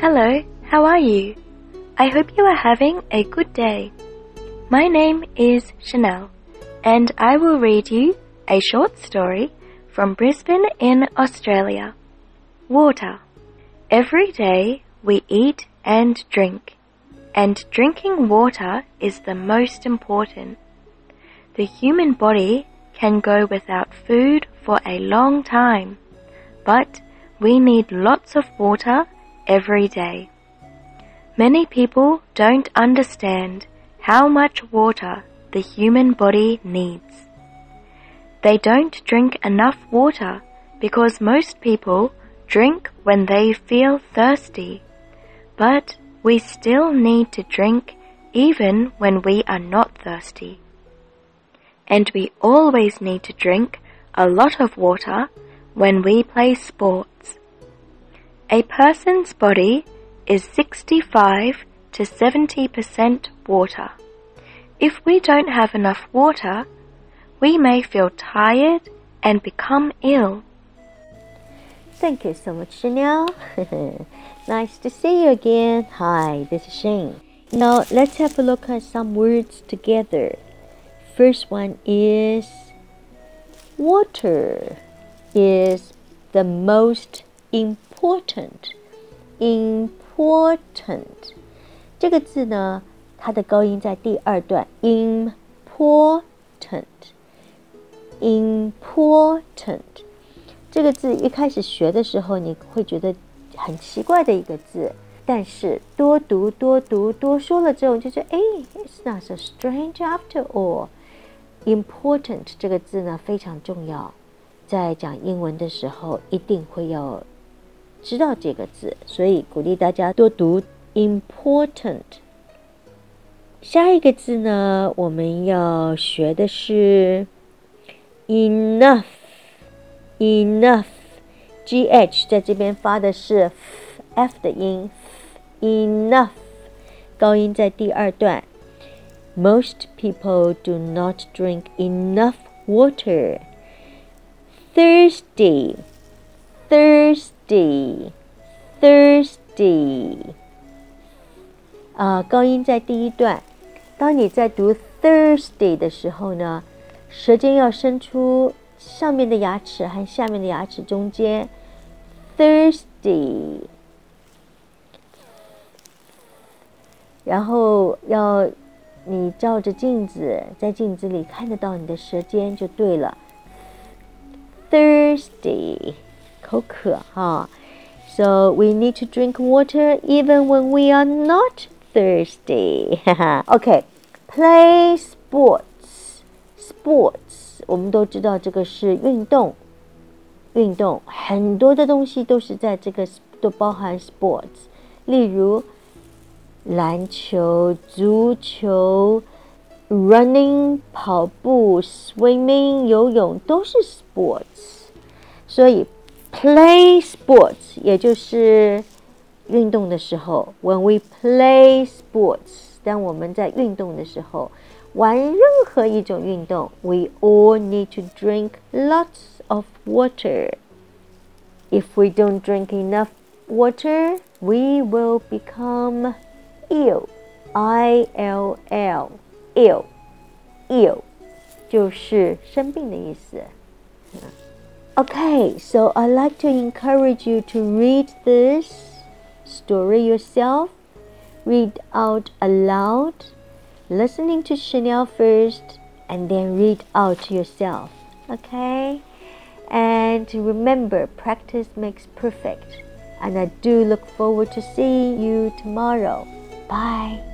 Hello, how are you? I hope you are having a good day. My name is Chanel, and I will read you a short story from Brisbane in Australia. Water. Every day we eat and drink, and drinking water is the most important. The human body can go without food for a long time, but we need lots of water every day. Many people don't understand how much water the human body needs. They don't drink enough water because most people drink when they feel thirsty. But we still need to drink even when we are not thirsty. And we always need to drink a lot of water when we play sports. A person's body is 65 to 70% water. If we don't have enough water, we may feel tired and become ill. Thank you so much, Chanel. nice to see you again. Hi, this is Shane. Now let's have a look at some words together. First one is water is the most important. Important important 这个字呢，它的高音在第二段。Important, important 这个字一开始学的时候，你会觉得很奇怪的一个字，但是多读、多读、多说了之后，就觉得哎，It's not so strange after all. Important 这个字呢非常重要，在讲英文的时候一定会要知道这个字，所以鼓励大家多读 important。下一个字呢，我们要学的是 enough。enough，g h 在这边发的是 f 的音，enough，高音在第二段。Most people do not drink enough water. Thirsty, thirsty, thirsty. 啊，高音在第一段。当你在读 thirsty 的时候呢，舌尖要伸出。上面的牙齿和下面的牙齿中间，thirsty，然后要你照着镜子，在镜子里看得到你的舌尖就对了，thirsty，口渴哈，so we need to drink water even when we are not thirsty，哈哈，OK，play sports，sports。我们都知道这个是运动，运动很多的东西都是在这个都包含 sports，例如篮球、足球、running 跑步、swimming 游泳都是 sports，所以 play sports 也就是运动的时候，when we play sports，当我们在运动的时候。玩任何一种运动，we all need to drink lots of water. If we don't drink enough water, we will become ill. I L L ill ill 就是生病的意思。 Okay, so I'd like to encourage you to read this story yourself. Read out aloud listening to Chanel first and then read out yourself. Okay? And remember, practice makes perfect. And I do look forward to seeing you tomorrow. Bye.